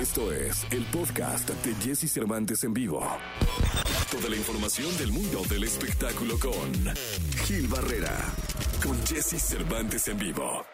Esto es el podcast de Jesse Cervantes en vivo. Toda la información del mundo del espectáculo con Gil Barrera, con Jesse Cervantes en vivo.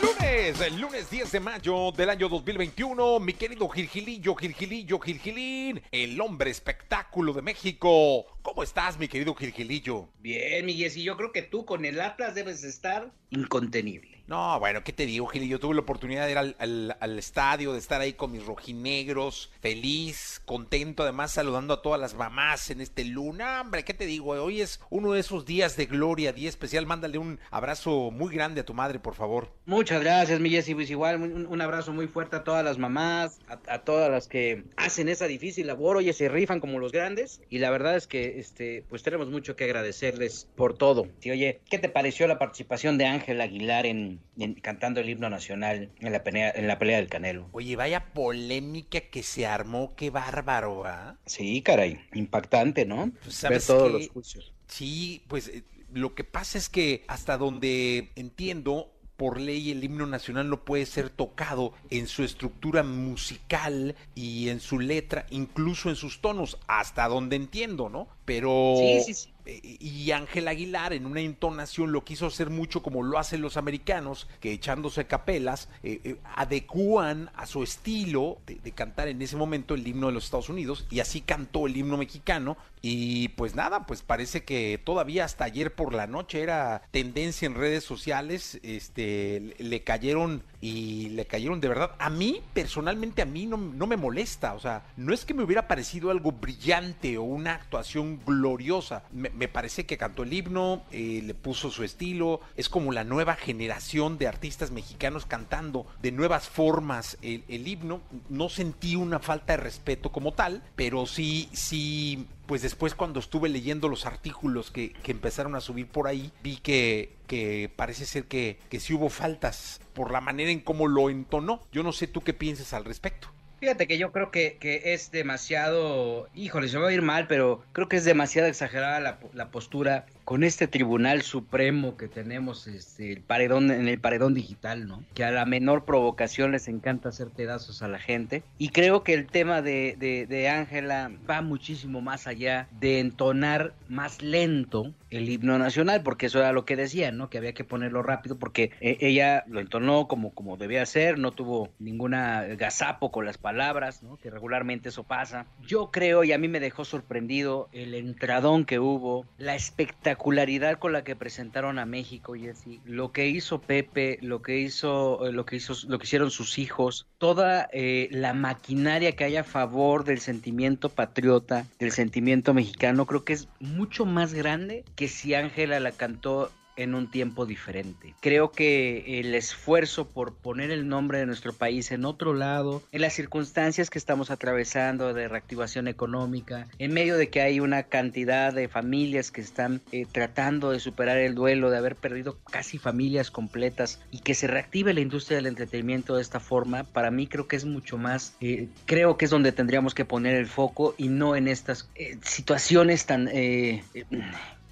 Lunes, el lunes 10 de mayo del año 2021, mi querido Gilgilillo, Gilgilillo, Gilgilín, el hombre espectáculo de México. ¿Cómo estás, mi querido Gilgilillo? Bien, mi Jessy, yo creo que tú con el Atlas debes estar incontenible. No, bueno, ¿qué te digo, Gil? Yo tuve la oportunidad de ir al, al- al estadio, de estar ahí con mis rojinegros, feliz, contento, además saludando a todas las mamás en este luna. Hombre, ¿qué te digo? Hoy es uno de esos días de gloria, día especial. Mándale un abrazo muy grande a tu madre, por favor. Muchas gracias, mi Jessy. Pues igual, un, un abrazo muy fuerte a todas las mamás, a, a todas las que hacen esa difícil labor, oye, se rifan como los grandes. Y la verdad es que, este, pues tenemos mucho que agradecerles por todo. Y oye, ¿qué te pareció la participación de Ángel Aguilar en, en- cantando el himno nacional en la pelea, en la pelea del Canelo? Oye, vaya polémica que se armó, qué bárbaro, ¿ah? Sí, caray, impactante, ¿no? Pues, Ver ¿sabes todos qué? los juicios. Sí, pues eh, lo que pasa es que hasta donde entiendo, por ley el himno nacional no puede ser tocado en su estructura musical y en su letra, incluso en sus tonos, hasta donde entiendo, ¿no? Pero... Sí, sí, sí. eh, Y Ángel Aguilar en una entonación lo quiso hacer mucho como lo hacen los americanos, que echándose capelas, eh, eh, adecúan a su estilo de, de cantar en ese momento el himno de los Estados Unidos, y así cantó el himno mexicano, y pues nada, pues parece que todavía hasta ayer por la noche era tendencia en redes sociales, este, le- le cayeron y le cayeron de verdad. A mí, personalmente, a mí no, no me molesta, o sea, no es que me hubiera parecido algo brillante o una actuación gloriosa, me, parece que cantó el himno, eh, le puso su estilo, es como la nueva generación de artistas mexicanos cantando de nuevas formas el, el himno, no sentí una falta de respeto como tal, pero sí, sí, pues después cuando estuve leyendo los artículos que, que empezaron a subir por ahí, vi que, que parece ser que, que sí hubo faltas por la manera en cómo lo entonó. Yo no sé tú qué piensas al respecto. Fíjate que yo creo que, que es demasiado, híjole, se va a ir mal, pero creo que es demasiado exagerada la, la postura con este tribunal supremo que tenemos este, el paredón, en el paredón digital, ¿no? Que a la menor provocación les encanta hacer pedazos a la gente. Y creo que el tema de de- de Ángela va muchísimo más allá de entonar más lento el himno nacional, porque eso era lo que decía, ¿no? Que había que ponerlo rápido, porque eh, ella lo entonó como, como debía ser, no tuvo ninguna gazapo con las palabras, ¿no? Que regularmente eso pasa. Yo creo, y a mí me dejó sorprendido, el entradón que hubo, la espectacularidad con la que presentaron a México, Jessy, lo que hizo Pepe, lo que hizo, eh, lo que hizo, lo que hicieron sus hijos, toda eh, la maquinaria que hay a favor del sentimiento patriota, del sentimiento mexicano, creo que es mucho más grande que si Ángela la cantó en un tiempo diferente. Creo que el esfuerzo por poner el nombre de nuestro país en otro lado, en las circunstancias que estamos atravesando de reactivación económica, en medio de que hay una cantidad de familias que están eh, tratando de superar el duelo de haber perdido casi familias completas y que se reactive la industria del entretenimiento de esta forma, para mí creo que es mucho más, eh, creo que es donde tendríamos que poner el foco y no en estas eh, situaciones tan...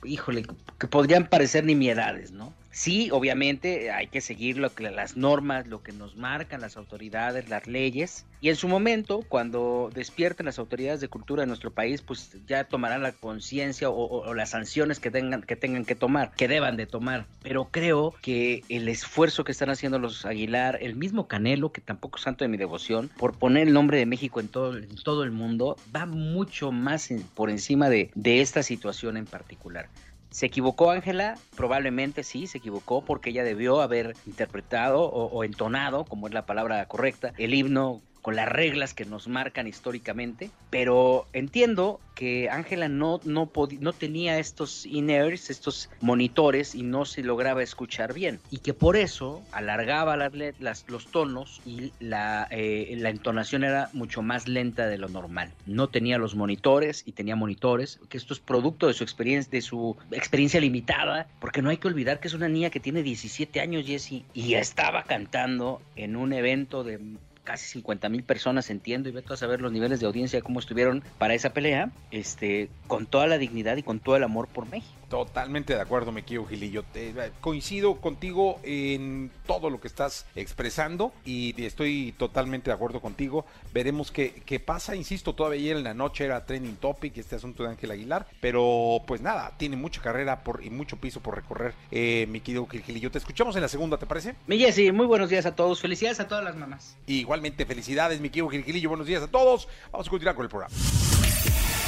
híjole, que podrían parecer nimiedades, ¿no? Sí, obviamente hay que seguir lo que, las normas, lo que nos marcan las autoridades, las leyes. Y en su momento, cuando despierten las autoridades de cultura de nuestro país, pues ya tomarán la conciencia o, las sanciones que tengan, que tengan que tomar, que deban de tomar. Pero creo que el esfuerzo que están haciendo los Aguilar, el mismo Canelo, que tampoco es santo de mi devoción, por poner el nombre de México en todo, el mundo, va mucho más por encima de, de esta situación en particular. ¿Se equivocó Ángela? Probablemente sí, se equivocó porque ella debió haber interpretado o, o entonado, como es la palabra correcta, el himno con las reglas que nos marcan históricamente, pero entiendo que Ángela no, no, no tenía estos in-ears, estos monitores y no se lograba escuchar bien y que por eso alargaba las- los tonos y la, eh, la entonación era mucho más lenta de lo normal. No tenía los monitores y tenía monitores, que esto es producto de su experiencia, de su experiencia limitada, porque no hay que olvidar que es una niña que tiene 17 años, Jessie, y estaba cantando en un evento de casi 50 mil personas, entiendo, y veto a saber los niveles de audiencia, cómo estuvieron para esa pelea, este, con toda la dignidad y con todo el amor por México. Totalmente de acuerdo, me quiero Gilillo. Te- coincido contigo en todo lo que estás expresando y estoy totalmente de acuerdo contigo. Veremos qué, qué pasa. Insisto, todavía ayer en la noche era trending topic este asunto de Ángel Aguilar, pero pues nada, tiene mucha carrera por, y mucho piso por recorrer, eh, mi querido Gilillo. Te escuchamos en la segunda, ¿te parece? Mi Jessy, muy buenos días a todos. Felicidades a todas las mamás. Igualmente, felicidades, mi querido Gilillo. Buenos días a todos. Vamos a continuar con el programa.